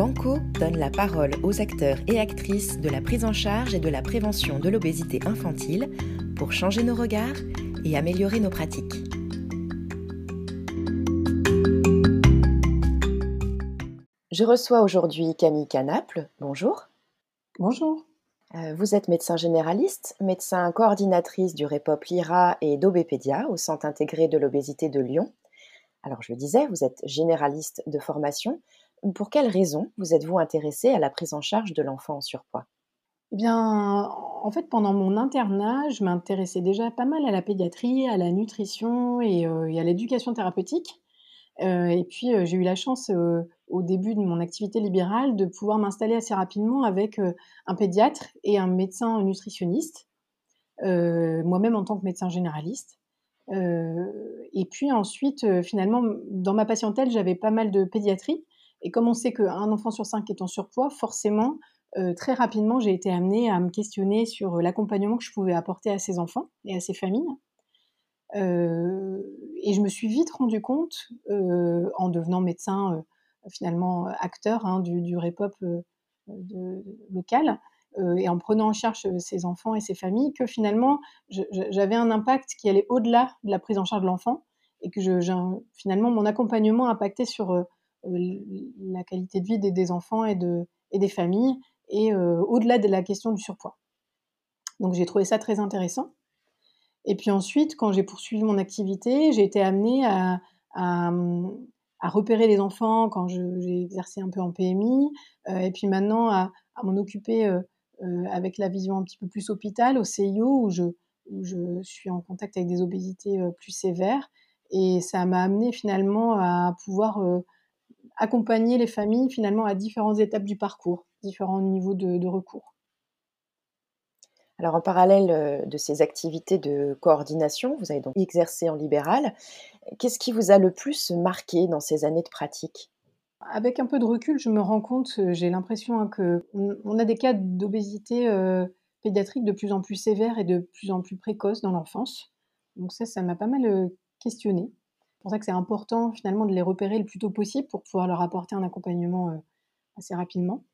Banco donne la parole aux acteurs et actrices de la prise en charge et de la prévention de l'obésité infantile pour changer nos regards et améliorer nos pratiques. Je reçois aujourd'hui Camille Canaple. Bonjour. Bonjour. Euh, vous êtes médecin généraliste, médecin coordinatrice du REPOP LIRA et d'Obépédia au Centre intégré de l'obésité de Lyon. Alors je le disais, vous êtes généraliste de formation. Pour quelles raisons vous êtes-vous intéressée à la prise en charge de l'enfant en surpoids? Eh bien, en fait, pendant mon internat, je m'intéressais déjà pas mal à la pédiatrie, à la nutrition et, euh, à l'éducation thérapeutique. Euh, et puis, j'ai eu la chance au début de mon activité libérale de pouvoir m'installer assez rapidement avec euh, un pédiatre et un médecin nutritionniste, euh, moi-même en tant que médecin généraliste. Euh, et puis ensuite, finalement, dans ma patientèle, j'avais pas mal de pédiatrie. Et comme on sait qu'un enfant sur cinq est en surpoids, forcément, très rapidement, j'ai été amenée à me questionner sur l'accompagnement que je pouvais apporter à ces enfants et à ces familles. et je me suis vite rendu compte, en devenant médecin finalement euh, acteur hein, du, du Repop euh, local. Euh, et en prenant en charge ces enfants et ces familles, que finalement, j'avais un impact qui allait au-delà de la prise en charge de l'enfant et que finalement, mon accompagnement impactait sur la qualité de vie des, enfants et, de, et des familles et au-delà de la question du surpoids. Donc j'ai trouvé ça très intéressant. Et puis ensuite, quand j'ai poursuivi mon activité, j'ai été amenée à, à repérer les enfants quand j'ai exercé un peu en PMI, euh, et puis maintenant à, m'en occuper euh, euh, avec la vision un petit peu plus hôpital, au CIO, où je, où je suis en contact avec des obésités plus sévères. Et ça m'a amené finalement à pouvoir accompagner les familles finalement à différentes étapes du parcours, différents niveaux de, de recours. Alors en parallèle de ces activités de coordination, vous avez donc exercé en libéral. Qu'est-ce qui vous a le plus marqué dans ces années de pratique? Avec un peu de recul, je me rends compte, euh, j'ai l'impression hein, qu'on a des cas d'obésité euh, pédiatrique de plus en plus sévères et de plus en plus précoces dans l'enfance. Donc ça, ça m'a pas mal euh, questionné. C'est pour ça que c'est important finalement de les repérer le plus tôt possible pour pouvoir leur apporter un accompagnement assez rapidement.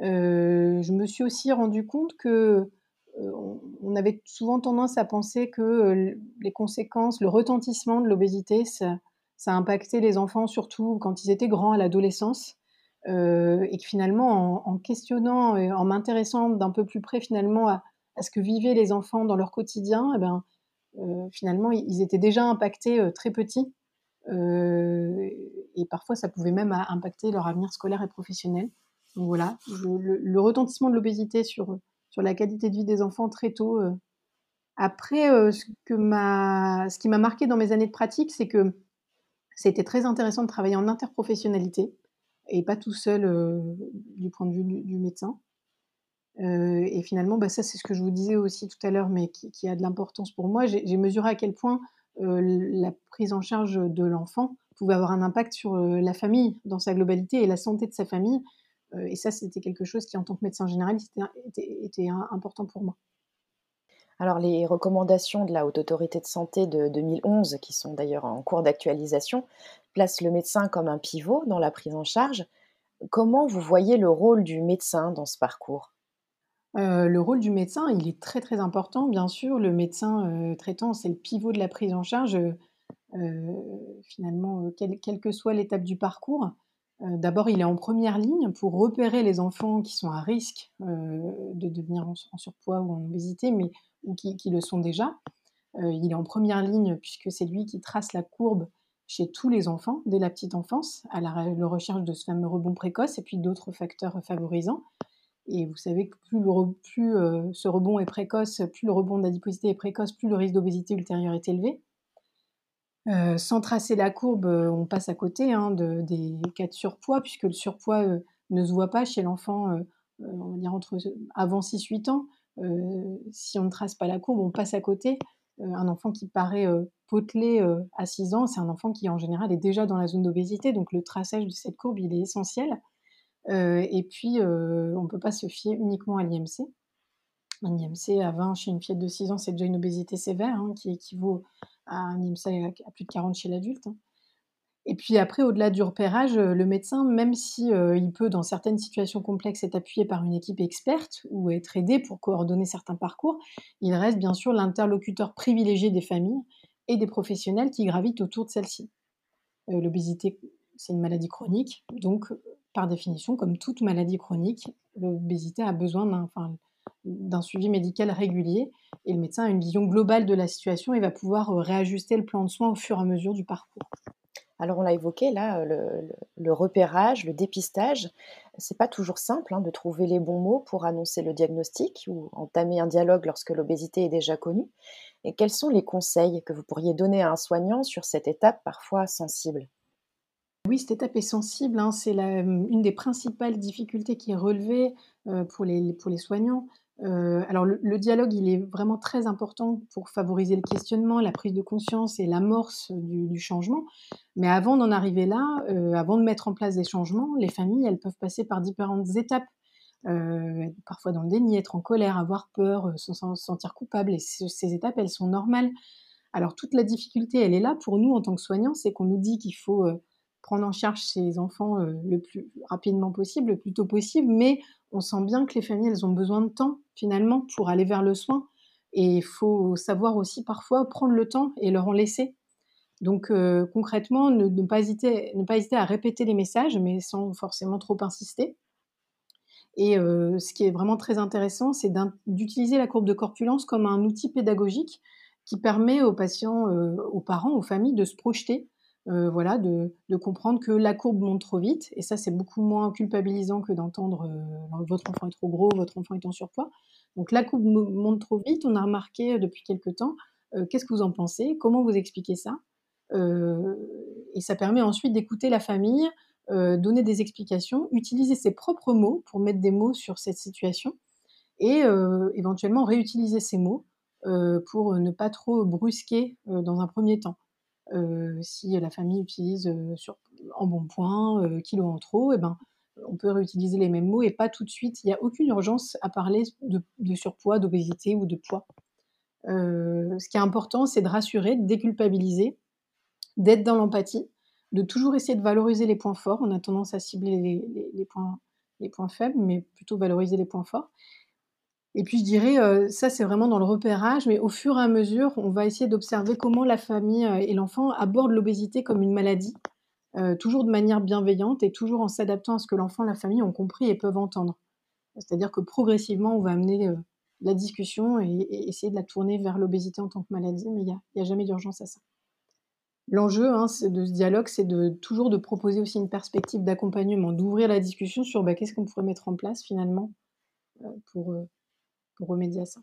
je me suis aussi rendu compte que on avait souvent tendance à penser que les conséquences, le retentissement de l'obésité, ça, impactait les enfants surtout quand ils étaient grands à l'adolescence. et que finalement, en, questionnant en m'intéressant d'un peu plus près finalement à, ce que vivaient les enfants dans leur quotidien, eh ben, finalement, ils étaient déjà impactés très petits. et parfois, ça pouvait même impacter leur avenir scolaire et professionnel. Donc voilà, le, retentissement de l'obésité sur sur la qualité de vie des enfants très tôt. Euh. Après, euh, ce, que ce qui m'a marqué dans mes années de pratique, c'est que c'était très intéressant de travailler en interprofessionnalité et pas tout seul euh, du point de vue du, médecin. Et finalement, bah, ça c'est ce que je vous disais aussi tout à l'heure, mais qui, a de l'importance pour moi. J'ai mesuré à quel point la prise en charge de l'enfant pouvait avoir un impact sur la famille dans sa globalité et la santé de sa famille. Euh, et ça, c'était quelque chose qui, en tant que médecin généraliste, était, important pour moi. Alors les recommandations de la Haute Autorité de Santé de 2011, qui sont d'ailleurs en cours d'actualisation, placent le médecin comme un pivot dans la prise en charge. Comment vous voyez le rôle du médecin dans ce parcours? Euh, le rôle du médecin, il est très très important, bien sûr. Le médecin euh, traitant, c'est le pivot de la prise en charge, finalement, quelle que soit l'étape du parcours. Euh, d'abord, il est en première ligne pour repérer les enfants qui sont à risque euh, de devenir en, surpoids ou en obésité, mais ou qui, le sont déjà. Euh, il est en première ligne puisque c'est lui qui trace la courbe chez tous les enfants dès la petite enfance à la, recherche de ce fameux rebond précoce et puis d'autres facteurs favorisants. Et vous savez que plus, ce rebond est précoce, plus le rebond d'adiposité est précoce, plus le risque d'obésité ultérieure est élevé. Euh, sans tracer la courbe, euh, on passe à côté hein, des cas de surpoids, puisque le surpoids euh, ne se voit pas chez l'enfant, entre, avant 6-8 ans. si on ne trace pas la courbe, on passe à côté. un enfant qui paraît potelé à 6 ans, c'est un enfant qui en général est déjà dans la zone d'obésité, donc le traçage de cette courbe, il est essentiel. Et puis, on ne peut pas se fier uniquement à l'IMC. Un IMC à 20 chez une fillette de 6 ans, c'est déjà une obésité sévère, hein, qui équivaut à un IMC à plus de 40 chez l'adulte. Hein. Et puis après, au-delà du repérage, le médecin, même si il peut, dans certaines situations complexes, être appuyé par une équipe experte ou être aidé pour coordonner certains parcours, il reste bien sûr l'interlocuteur privilégié des familles et des professionnels qui gravitent autour de celle-ci. L'obésité, c'est une maladie chronique, donc par définition, comme toute maladie chronique, l'obésité a besoin d'un, suivi médical régulier et le médecin a une vision globale de la situation et va pouvoir réajuster le plan de soins au fur et à mesure du parcours. Alors on l'a évoqué là, le, repérage, le dépistage, c'est pas toujours simple hein, de trouver les bons mots pour annoncer le diagnostic ou entamer un dialogue lorsque l'obésité est déjà connue. Et quels sont les conseils que vous pourriez donner à un soignant sur cette étape parfois sensible? Oui, cette étape est sensible, hein, c'est une des principales difficultés qui est relevée pour, les, pour les soignants. Alors le, dialogue, il est vraiment très important pour favoriser le questionnement, la prise de conscience et l'amorce du, changement. Mais avant d'en arriver là, avant de mettre en place des changements, les familles, elles peuvent passer par différentes étapes. Parfois dans le déni, être en colère, avoir peur, se sentir coupable. Et ces étapes, elles sont normales. Alors toute la difficulté, elle est là pour nous en tant que soignants, c'est qu'on nous dit qu'il faut prendre en charge ces enfants euh, le plus rapidement possible, le plus tôt possible, mais on sent bien que les familles, elles ont besoin de temps finalement pour aller vers le soin. Et il faut savoir aussi parfois prendre le temps et leur en laisser. Donc euh, concrètement, ne, pas hésiter, ne pas hésiter à répéter les messages, mais sans forcément trop insister. Et euh, ce qui est vraiment très intéressant, c'est d'utiliser la courbe de corpulence comme un outil pédagogique qui permet aux patients, aux parents, aux familles de se projeter euh, voilà, de, comprendre que la courbe monte trop vite, et ça c'est beaucoup moins culpabilisant que d'entendre euh, votre enfant est trop gros, votre enfant est en surpoids. Donc la courbe monte trop vite, on a remarqué euh, depuis quelques temps, qu'est-ce que vous en pensez, comment vous expliquez ça? Et ça permet ensuite d'écouter la famille, donner des explications, utiliser ses propres mots pour mettre des mots sur cette situation, et éventuellement réutiliser ces mots pour ne pas trop brusquer dans un premier temps. Euh, si la famille utilise euh, sur, en bon point, euh, kilo en trop, et eh ben, on peut réutiliser les mêmes mots et pas tout de suite. Il n'y a aucune urgence à parler de, surpoids, d'obésité ou de poids. ce qui est important, c'est de rassurer, de déculpabiliser, d'être dans l'empathie, de toujours essayer de valoriser les points forts. On a tendance à cibler les, points, les points faibles, mais plutôt valoriser les points forts. Et puis je dirais, euh, ça c'est vraiment dans le repérage, mais au fur et à mesure, on va essayer d'observer comment la famille euh, et l'enfant abordent l'obésité comme une maladie, euh, toujours de manière bienveillante et toujours en s'adaptant à ce que l'enfant et la famille ont compris et peuvent entendre. C'est-à-dire que progressivement, on va amener la discussion et, essayer de la tourner vers l'obésité en tant que maladie, mais il n'y a, jamais d'urgence à ça. L'enjeu hein, de ce dialogue, c'est de, toujours de proposer aussi une perspective d'accompagnement, d'ouvrir la discussion sur bah, qu'est-ce qu'on pourrait mettre en place finalement pour pour remédier ça.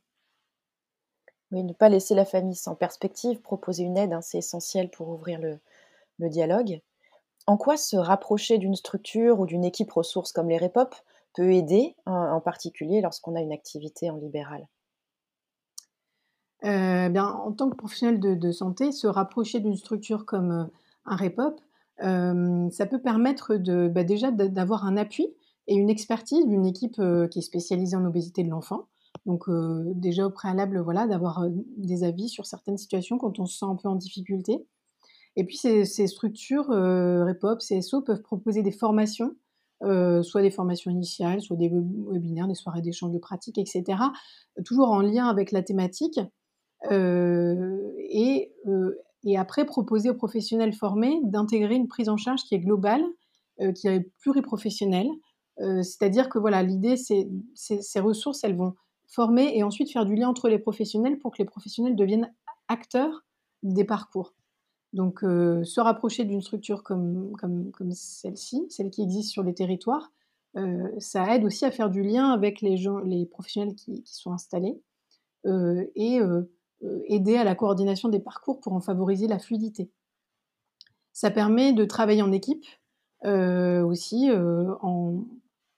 Oui, ne pas laisser la famille sans perspective, proposer une aide, hein, c'est essentiel pour ouvrir le, dialogue. En quoi se rapprocher d'une structure ou d'une équipe ressource comme les REPOP peut aider, en, particulier lorsqu'on a une activité en libéral? Euh, bien, En tant que professionnel de, santé, se rapprocher d'une structure comme euh, un REPOP, euh, ça peut permettre bah, déjà d'avoir un appui et une expertise d'une équipe qui est spécialisée en obésité de l'enfant, donc déjà au préalable, voilà, d'avoir des avis sur certaines situations quand on se sent un peu en difficulté. Et puis ces, structures, REPOP, CSO, peuvent proposer des formations, soit des formations initiales, soit des webinaires, des soirées d'échange de pratiques, etc. Toujours en lien avec la thématique. et, et après, proposer aux professionnels formés d'intégrer une prise en charge qui est globale, qui est pluriprofessionnelle. C'est-à-dire que voilà, l'idée, c'est ces ressources, elles vont former et ensuite faire du lien entre les professionnels pour que les professionnels deviennent acteurs des parcours. Donc, euh, se rapprocher d'une structure comme, comme, comme celle-ci, celle qui existe sur les territoires, euh, ça aide aussi à faire du lien avec les, gens, les professionnels qui, sont installés euh, et aider à la coordination des parcours pour en favoriser la fluidité. Ça permet de travailler en équipe aussi en,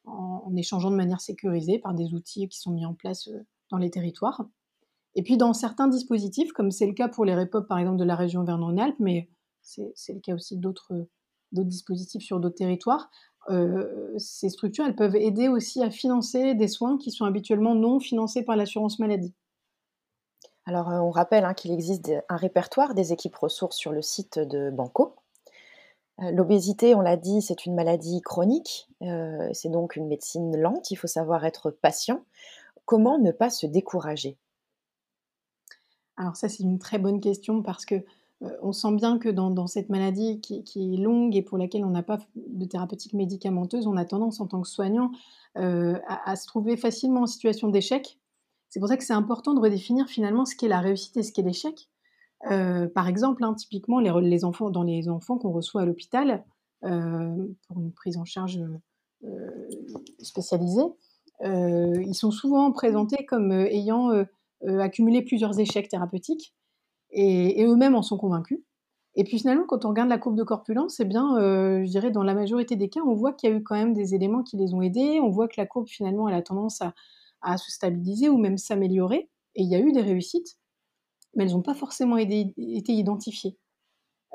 en, échangeant de manière sécurisée par des outils qui sont mis en place euh, dans les territoires. Et puis dans certains dispositifs, comme c'est le cas pour les REPOP par exemple de la région Vernon-Alpes, mais c'est le cas aussi d'autres dispositifs sur d'autres territoires, euh, ces structures elles peuvent aider aussi à financer des soins qui sont habituellement non financés par l'assurance maladie. Alors euh, on rappelle hein, qu'il existe un répertoire des équipes ressources sur le site de Banco. L'obésité, on l'a dit, c'est une maladie chronique, c'est donc une médecine lente, il faut savoir être patient. Comment ne pas se décourager? Alors ça, c'est une très bonne question parce que on sent bien que dans, cette maladie qui, est longue et pour laquelle on n'a pas de thérapeutique médicamenteuse, on a tendance en tant que soignant à, se trouver facilement en situation d'échec. C'est pour ça que c'est important de redéfinir finalement ce qu'est la réussite et ce qu'est l'échec. Par exemple, hein, typiquement, les, enfants, dans les enfants qu'on reçoit à l'hôpital pour une prise en charge spécialisée, ils sont souvent présentés comme ayant accumulé plusieurs échecs thérapeutiques et, eux-mêmes en sont convaincus. Et puis finalement, quand on regarde la courbe de corpulence, eh bien, je dirais dans la majorité des cas, on voit qu'il y a eu quand même des éléments qui les ont aidés. On voit que la courbe finalement, elle a tendance à, à se stabiliser ou même s'améliorer. Et il y a eu des réussites, mais elles n'ont pas forcément été identifiées.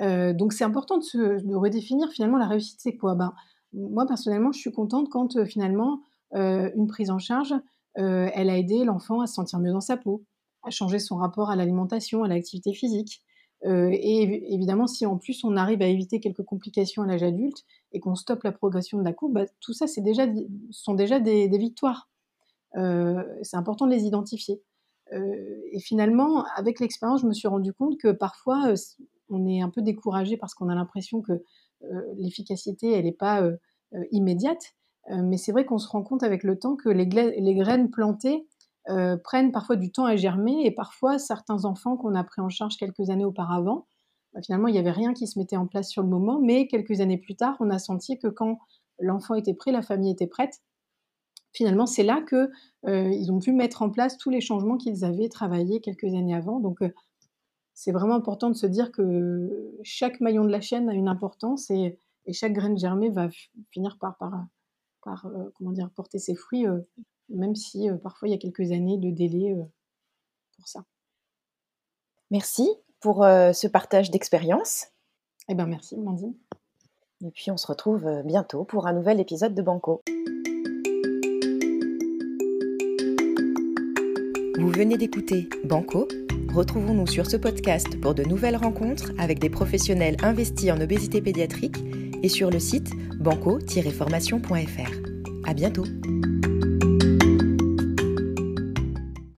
Euh, donc c'est important de, redéfinir finalement la réussite, c'est quoi? Ben, Moi personnellement, je suis contente quand euh, finalement euh, une prise en charge, elle a aidé l'enfant à se sentir mieux dans sa peau, à changer son rapport à l'alimentation, à l'activité physique. et évidemment, si en plus on arrive à éviter quelques complications à l'âge adulte et qu'on stoppe la progression de la courbe, bah, tout ça, c'est déjà, sont déjà des victoires. C'est important de les identifier. Euh, et finalement, avec l'expérience, je me suis rendu compte que parfois, euh, on est un peu découragé parce qu'on a l'impression que l'efficacité, elle n'est pas immédiate. mais c'est vrai qu'on se rend compte avec le temps que les, graines plantées prennent parfois du temps à germer et parfois certains enfants qu'on a pris en charge quelques années auparavant, bah, finalement il n'y avait rien qui se mettait en place sur le moment, mais quelques années plus tard, on a senti que quand l'enfant était prêt, la famille était prête, finalement, c'est là qu'ils euh, ont pu mettre en place tous les changements qu'ils avaient travaillés quelques années avant. Donc, euh, c'est vraiment important de se dire que chaque maillon de la chaîne a une importance et, chaque graine germée va finir par, par, euh, comment dire, porter ses fruits, même si parfois il y a quelques années de délai pour ça. Merci pour ce partage d'expérience. Eh bien, merci, Mandine. Et puis, on se retrouve bientôt pour un nouvel épisode de Banco. Vous venez d'écouter Banco. Retrouvons-nous sur ce podcast pour de nouvelles rencontres avec des professionnels investis en obésité pédiatrique et sur le site banco-formation.fr. À bientôt!